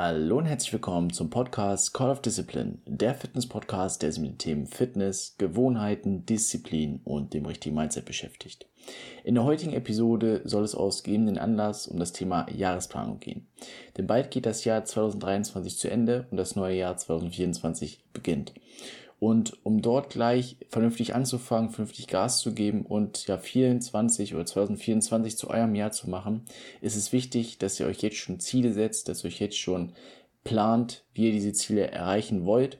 Hallo und herzlich willkommen zum Podcast Call of Discipline, der Fitness-Podcast, der sich mit den Themen Fitness, Gewohnheiten, Disziplin und dem richtigen Mindset beschäftigt. In der heutigen Episode soll es aus gegebenen Anlass um das Thema Jahresplanung gehen. Denn bald geht das Jahr 2023 zu Ende und das neue Jahr 2024 beginnt. Und um dort gleich vernünftig anzufangen, vernünftig Gas zu geben und ja 24 oder 2024 zu eurem Jahr zu machen, ist es wichtig, dass ihr euch jetzt schon Ziele setzt, dass ihr euch jetzt schon plant, wie ihr diese Ziele erreichen wollt.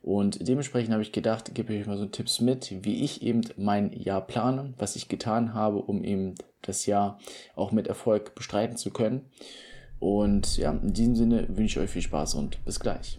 Und dementsprechend habe ich gedacht, gebe ich euch mal so Tipps mit, wie ich eben mein Jahr plane, was ich getan habe, um eben das Jahr auch mit Erfolg bestreiten zu können. Und ja, in diesem Sinne wünsche ich euch viel Spaß und bis gleich.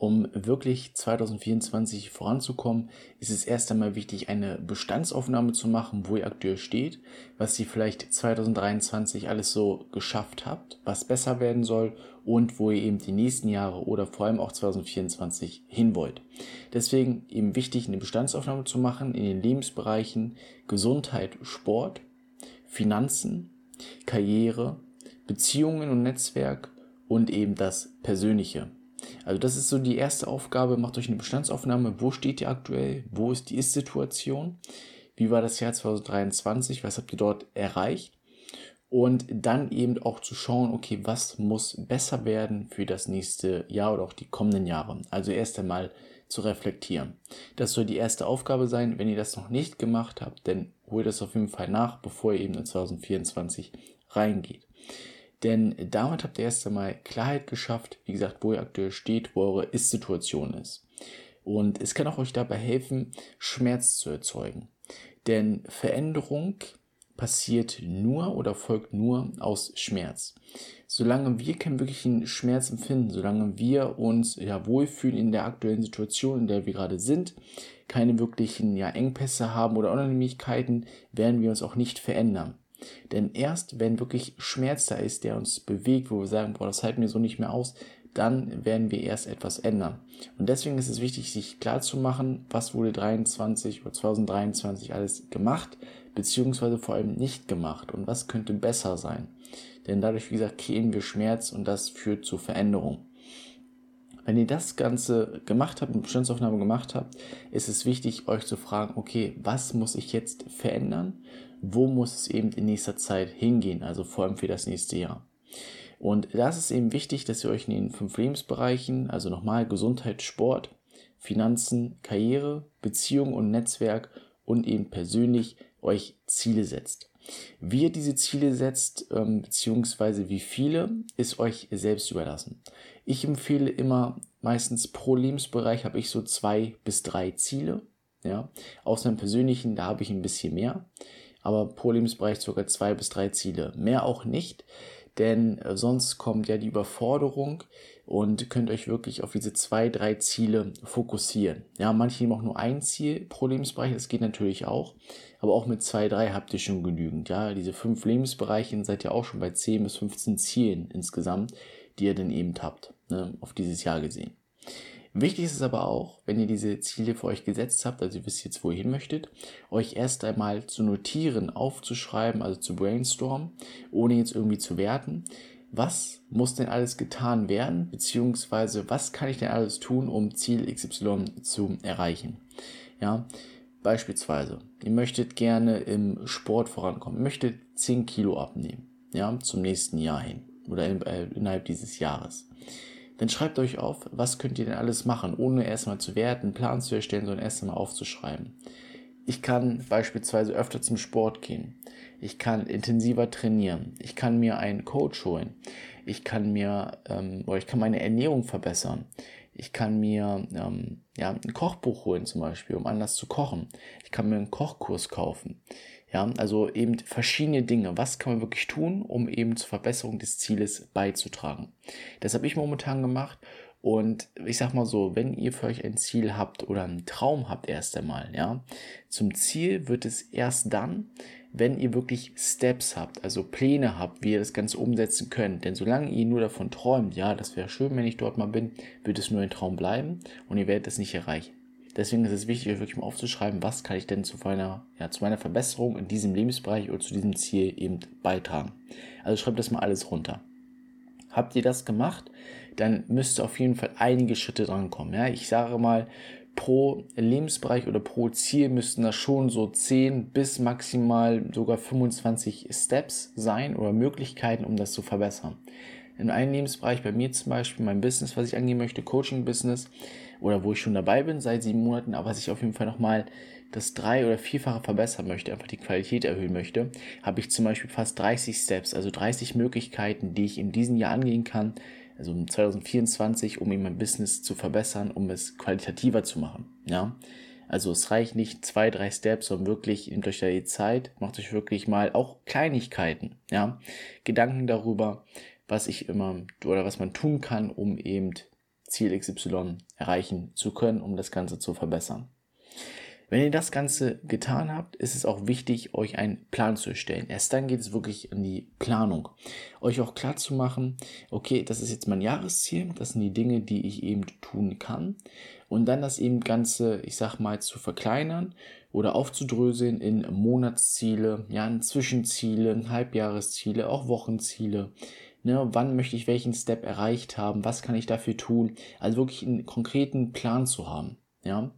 Um wirklich 2024 voranzukommen, ist es erst einmal wichtig, eine Bestandsaufnahme zu machen, wo ihr aktuell steht, was ihr vielleicht 2023 alles so geschafft habt, was besser werden soll und wo ihr eben die nächsten Jahre oder vor allem auch 2024 hin wollt. Deswegen eben wichtig, eine Bestandsaufnahme zu machen in den Lebensbereichen Gesundheit, Sport, Finanzen, Karriere, Beziehungen und Netzwerk und eben das Persönliche. Also das ist so die erste Aufgabe. Macht euch eine Bestandsaufnahme. Wo steht ihr aktuell? Wo ist die Ist-Situation? Wie war das Jahr 2023? Was habt ihr dort erreicht? Und dann eben auch zu schauen, okay, was muss besser werden für das nächste Jahr oder auch die kommenden Jahre. Also erst einmal zu reflektieren. Das soll die erste Aufgabe sein. Wenn ihr das noch nicht gemacht habt, dann holt das auf jeden Fall nach, bevor ihr eben in 2024 reingeht. Denn damit habt ihr erst einmal Klarheit geschafft, wie gesagt, wo ihr aktuell steht, wo eure Ist-Situation ist. Und es kann auch euch dabei helfen, Schmerz zu erzeugen. Denn Veränderung passiert nur oder folgt nur aus Schmerz. Solange wir keinen wirklichen Schmerz empfinden, solange wir uns ja wohlfühlen in der aktuellen Situation, in der wir gerade sind, keine wirklichen ja, Engpässe haben oder Unannehmlichkeiten, werden wir uns auch nicht verändern. Denn erst wenn wirklich Schmerz da ist, der uns bewegt, wo wir sagen, boah, das halten wir so nicht mehr aus, dann werden wir erst etwas ändern. Und deswegen ist es wichtig, sich klar zu machen, was wurde 23 oder 2023 alles gemacht, beziehungsweise vor allem nicht gemacht und was könnte besser sein. Denn dadurch, wie gesagt, kreieren wir Schmerz und das führt zu Veränderung. Wenn ihr das Ganze gemacht habt, eine Bestandsaufnahme gemacht habt, ist es wichtig, euch zu fragen, okay, was muss ich jetzt verändern? Wo muss es eben in nächster Zeit hingehen? Also vor allem für das nächste Jahr. Und das ist eben wichtig, dass ihr euch in den fünf Lebensbereichen, also nochmal Gesundheit, Sport, Finanzen, Karriere, Beziehung und Netzwerk und eben persönlich euch Ziele setzt. Wie ihr diese Ziele setzt, ähm, beziehungsweise wie viele, ist euch selbst überlassen. Ich empfehle immer, meistens pro Lebensbereich habe ich so zwei bis drei Ziele. Ja, aus meinem persönlichen, da habe ich ein bisschen mehr. Aber pro Lebensbereich sogar zwei bis drei Ziele. Mehr auch nicht denn äh, sonst kommt ja die Überforderung und könnt euch wirklich auf diese zwei, drei Ziele fokussieren. Ja, manche nehmen auch nur ein Ziel pro Lebensbereich, das geht natürlich auch, aber auch mit zwei, drei habt ihr schon genügend. Ja, diese fünf Lebensbereiche seid ihr auch schon bei 10 bis 15 Zielen insgesamt, die ihr dann eben habt, ne, auf dieses Jahr gesehen. Wichtig ist es aber auch, wenn ihr diese Ziele für euch gesetzt habt, also ihr wisst jetzt, wo ihr hin möchtet, euch erst einmal zu notieren, aufzuschreiben, also zu brainstormen, ohne jetzt irgendwie zu werten. Was muss denn alles getan werden, beziehungsweise was kann ich denn alles tun, um Ziel XY zu erreichen? Ja, beispielsweise, ihr möchtet gerne im Sport vorankommen, möchtet 10 Kilo abnehmen, ja, zum nächsten Jahr hin oder äh, innerhalb dieses Jahres dann schreibt euch auf, was könnt ihr denn alles machen, ohne erstmal zu werten, einen Plan zu erstellen, sondern erst einmal aufzuschreiben. Ich kann beispielsweise öfter zum Sport gehen. Ich kann intensiver trainieren. Ich kann mir einen Coach holen. Ich kann mir ähm, oder ich kann meine Ernährung verbessern. Ich kann mir ähm, ja, ein Kochbuch holen zum Beispiel, um anders zu kochen. Ich kann mir einen Kochkurs kaufen. Ja, also eben verschiedene Dinge. Was kann man wirklich tun, um eben zur Verbesserung des Zieles beizutragen? Das habe ich momentan gemacht Und ich sag mal so, wenn ihr für euch ein Ziel habt oder einen Traum habt erst einmal, ja, zum Ziel wird es erst dann, wenn ihr wirklich Steps habt, also Pläne habt, wie ihr das Ganze umsetzen könnt. Denn solange ihr nur davon träumt, ja, das wäre schön, wenn ich dort mal bin, wird es nur ein Traum bleiben und ihr werdet es nicht erreichen. Deswegen ist es wichtig, euch wirklich mal aufzuschreiben, was kann ich denn zu meiner, ja, zu meiner Verbesserung in diesem Lebensbereich oder zu diesem Ziel eben beitragen. Also schreibt das mal alles runter. Habt ihr das gemacht, dann müsste auf jeden Fall einige Schritte drankommen. Ja, ich sage mal, pro Lebensbereich oder pro Ziel müssten das schon so 10 bis maximal sogar 25 Steps sein oder Möglichkeiten, um das zu verbessern. In einem Lebensbereich, bei mir zum Beispiel, mein Business, was ich angehen möchte, Coaching-Business, oder wo ich schon dabei bin seit sieben Monaten, aber was ich auf jeden Fall nochmal das drei- oder vierfache verbessern möchte, einfach die Qualität erhöhen möchte, habe ich zum Beispiel fast 30 Steps, also 30 Möglichkeiten, die ich in diesem Jahr angehen kann, also 2024, um eben mein Business zu verbessern, um es qualitativer zu machen. Ja, also es reicht nicht zwei, drei Steps, sondern wirklich nehmt euch da die Zeit, macht euch wirklich mal auch Kleinigkeiten, ja, Gedanken darüber, was ich immer oder was man tun kann, um eben Ziel XY erreichen zu können, um das Ganze zu verbessern. Wenn ihr das Ganze getan habt, ist es auch wichtig, euch einen Plan zu erstellen. Erst dann geht es wirklich in die Planung. Euch auch klar zu machen, okay, das ist jetzt mein Jahresziel, das sind die Dinge, die ich eben tun kann. Und dann das eben Ganze, ich sag mal, zu verkleinern oder aufzudröseln in Monatsziele, ja, in Zwischenziele, Halbjahresziele, auch Wochenziele. Ne, wann möchte ich welchen Step erreicht haben? Was kann ich dafür tun? Also wirklich einen konkreten Plan zu haben. Ja,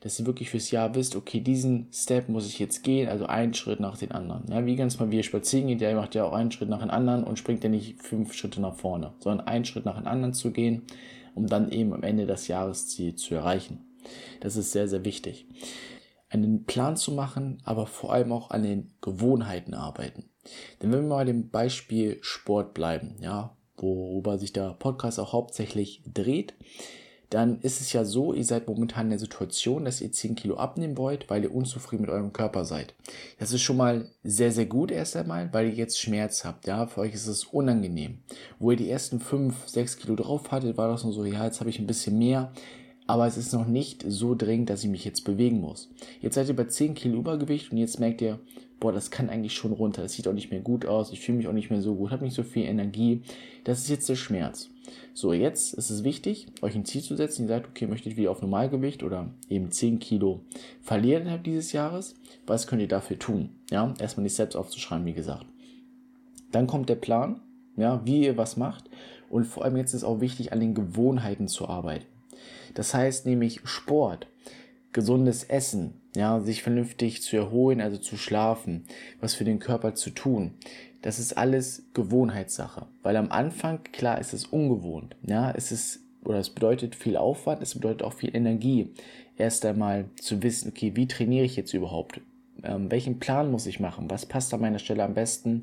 dass ihr wirklich fürs Jahr wisst, okay, diesen Step muss ich jetzt gehen, also einen Schritt nach den anderen. Ja, wie ganz mal, wie ihr spazieren geht, der macht ja auch einen Schritt nach dem anderen und springt ja nicht fünf Schritte nach vorne, sondern einen Schritt nach dem anderen zu gehen, um dann eben am Ende das Jahresziel zu erreichen. Das ist sehr, sehr wichtig. Einen Plan zu machen, aber vor allem auch an den Gewohnheiten arbeiten. Denn wenn wir mal dem Beispiel Sport bleiben, ja, worüber sich der Podcast auch hauptsächlich dreht, dann ist es ja so, ihr seid momentan in der Situation, dass ihr 10 Kilo abnehmen wollt, weil ihr unzufrieden mit eurem Körper seid. Das ist schon mal sehr, sehr gut erst einmal, weil ihr jetzt Schmerz habt. Ja, für euch ist es unangenehm. Wo ihr die ersten 5, 6 Kilo drauf hattet, war das nur so, ja, jetzt habe ich ein bisschen mehr. Aber es ist noch nicht so dringend, dass ich mich jetzt bewegen muss. Jetzt seid ihr bei 10 Kilo Übergewicht und jetzt merkt ihr, boah, das kann eigentlich schon runter. Das sieht auch nicht mehr gut aus. Ich fühle mich auch nicht mehr so gut, habe nicht so viel Energie. Das ist jetzt der Schmerz. So, jetzt ist es wichtig, euch ein Ziel zu setzen. Ihr sagt, okay, möchtet wieder auf Normalgewicht oder eben 10 Kilo verlieren innerhalb dieses Jahres. Was könnt ihr dafür tun? Ja, erstmal die Steps aufzuschreiben, wie gesagt. Dann kommt der Plan, ja, wie ihr was macht. Und vor allem jetzt ist auch wichtig, an den Gewohnheiten zu arbeiten. Das heißt nämlich Sport, gesundes Essen, ja, sich vernünftig zu erholen, also zu schlafen, was für den Körper zu tun. Das ist alles Gewohnheitssache, weil am Anfang, klar, ist es ungewohnt, ja, es ist, oder es bedeutet viel Aufwand, es bedeutet auch viel Energie, erst einmal zu wissen, okay, wie trainiere ich jetzt überhaupt? Ähm, welchen Plan muss ich machen? Was passt an meiner Stelle am besten?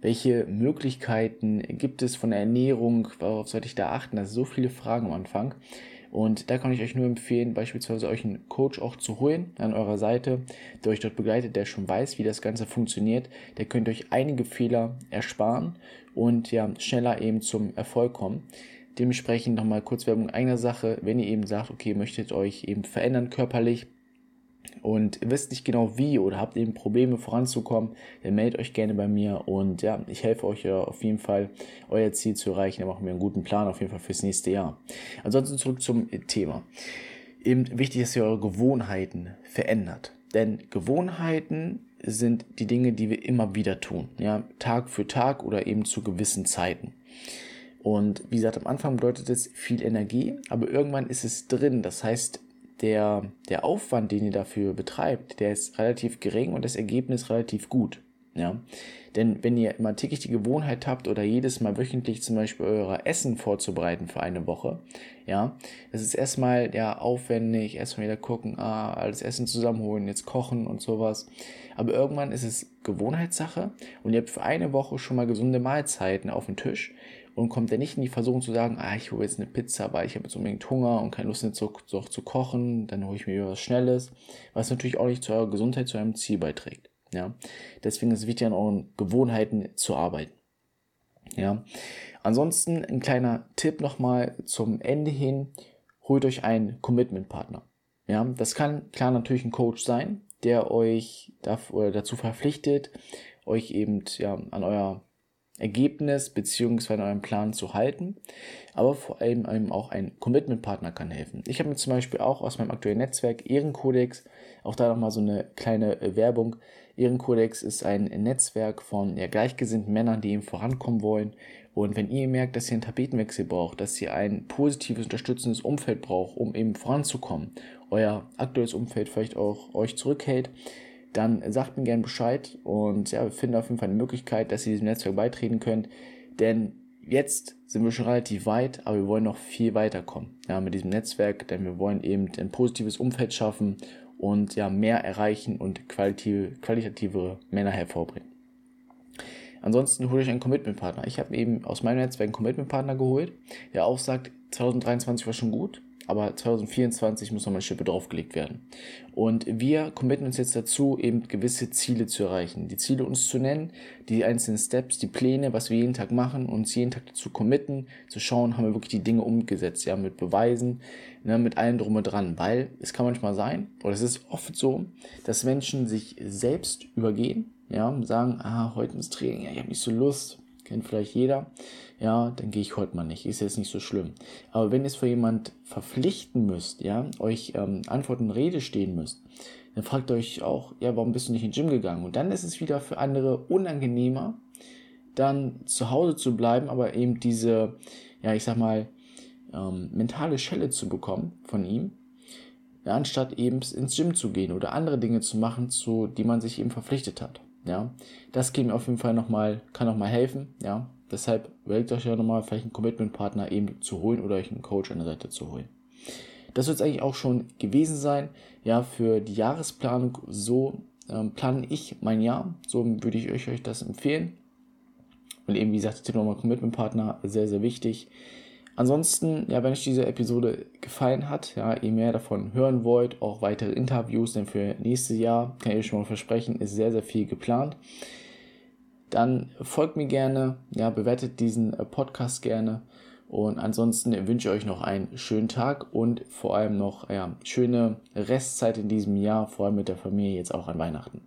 Welche Möglichkeiten gibt es von der Ernährung? Worauf sollte ich da achten? Das sind so viele Fragen am Anfang. Und da kann ich euch nur empfehlen, beispielsweise euch einen Coach auch zu holen an eurer Seite, der euch dort begleitet, der schon weiß, wie das Ganze funktioniert. Der könnt euch einige Fehler ersparen und ja, schneller eben zum Erfolg kommen. Dementsprechend nochmal kurz Werbung einer Sache, wenn ihr eben sagt, okay, möchtet euch eben verändern körperlich, und wisst nicht genau wie oder habt eben Probleme voranzukommen, dann meldet euch gerne bei mir und ja, ich helfe euch ja auf jeden Fall, euer Ziel zu erreichen. Dann machen wir einen guten Plan auf jeden Fall fürs nächste Jahr. Ansonsten zurück zum Thema. Eben wichtig, dass ihr eure Gewohnheiten verändert. Denn Gewohnheiten sind die Dinge, die wir immer wieder tun. Ja, Tag für Tag oder eben zu gewissen Zeiten. Und wie gesagt, am Anfang bedeutet es viel Energie, aber irgendwann ist es drin. Das heißt, der, der Aufwand, den ihr dafür betreibt, der ist relativ gering und das Ergebnis relativ gut. Ja? Denn wenn ihr immer täglich die Gewohnheit habt oder jedes Mal wöchentlich zum Beispiel euer Essen vorzubereiten für eine Woche, ja, das ist erstmal ja aufwendig, erstmal wieder gucken, ah, alles Essen zusammenholen, jetzt kochen und sowas. Aber irgendwann ist es Gewohnheitssache und ihr habt für eine Woche schon mal gesunde Mahlzeiten auf dem Tisch und kommt er nicht in die Versuchung zu sagen, ah, ich hole jetzt eine Pizza, weil ich habe jetzt unbedingt Hunger und keine Lust jetzt so, so zu kochen, dann hole ich mir was Schnelles, was natürlich auch nicht zu eurer Gesundheit, zu eurem Ziel beiträgt. Ja, deswegen ist es wichtig, an euren Gewohnheiten zu arbeiten. Ja, Ansonsten ein kleiner Tipp nochmal zum Ende hin. Holt euch einen Commitment-Partner. Ja, das kann klar natürlich ein Coach sein, der euch dazu verpflichtet, euch eben ja, an euer Ergebnis beziehungsweise an eurem Plan zu halten. Aber vor allem eben auch ein Commitment-Partner kann helfen. Ich habe mir zum Beispiel auch aus meinem aktuellen Netzwerk Ehrenkodex, auch da nochmal so eine kleine äh, Werbung. Ehrenkodex ist ein Netzwerk von ja, gleichgesinnten Männern, die eben vorankommen wollen. Und wenn ihr merkt, dass ihr einen Tapetenwechsel braucht, dass ihr ein positives, unterstützendes Umfeld braucht, um eben voranzukommen, euer aktuelles Umfeld vielleicht auch euch zurückhält, dann sagt mir gerne Bescheid und ja, wir finden auf jeden Fall eine Möglichkeit, dass ihr diesem Netzwerk beitreten könnt, denn jetzt sind wir schon relativ weit, aber wir wollen noch viel weiterkommen ja, mit diesem Netzwerk, denn wir wollen eben ein positives Umfeld schaffen und ja, mehr erreichen und qualitative, qualitativere Männer hervorbringen. Ansonsten hole ich einen Commitment-Partner. Ich habe eben aus meinem Netzwerk einen Commitment-Partner geholt, der auch sagt, 2023 war schon gut, aber 2024 muss nochmal Schippe draufgelegt werden. Und wir committen uns jetzt dazu, eben gewisse Ziele zu erreichen. Die Ziele uns zu nennen, die einzelnen Steps, die Pläne, was wir jeden Tag machen, uns jeden Tag dazu committen, zu schauen, haben wir wirklich die Dinge umgesetzt, ja, mit Beweisen, ne, mit allem drum und dran. Weil es kann manchmal sein, oder es ist oft so, dass Menschen sich selbst übergehen, ja, sagen, ah, heute ins Training, ja, ich habe nicht so Lust, kennt vielleicht jeder ja, dann gehe ich heute mal nicht, ist jetzt nicht so schlimm. Aber wenn es für jemand verpflichten müsst, ja, euch ähm, Antwort und Rede stehen müsst, dann fragt euch auch, ja, warum bist du nicht in den Gym gegangen? Und dann ist es wieder für andere unangenehmer, dann zu Hause zu bleiben, aber eben diese, ja, ich sag mal, ähm, mentale Schelle zu bekommen von ihm, anstatt eben ins Gym zu gehen oder andere Dinge zu machen, zu die man sich eben verpflichtet hat. Ja, das geht mir auf jeden Fall nochmal, kann nochmal helfen, ja, Deshalb überlegt euch ja nochmal, vielleicht einen Commitment-Partner eben zu holen oder euch einen Coach an der Seite zu holen. Das wird es eigentlich auch schon gewesen sein. Ja, für die Jahresplanung, so ähm, plane ich mein Jahr. So würde ich euch, euch das empfehlen. Und eben, wie gesagt, Tipp nochmal Commitment-Partner, sehr, sehr wichtig. Ansonsten, ja, wenn euch diese Episode gefallen hat, ja, ihr mehr davon hören wollt, auch weitere Interviews, denn für nächstes Jahr, kann ich euch schon mal versprechen, ist sehr, sehr viel geplant dann folgt mir gerne, ja, bewertet diesen äh, Podcast gerne. Und ansonsten wünsche ich euch noch einen schönen Tag und vor allem noch ja, schöne Restzeit in diesem Jahr, vor allem mit der Familie jetzt auch an Weihnachten.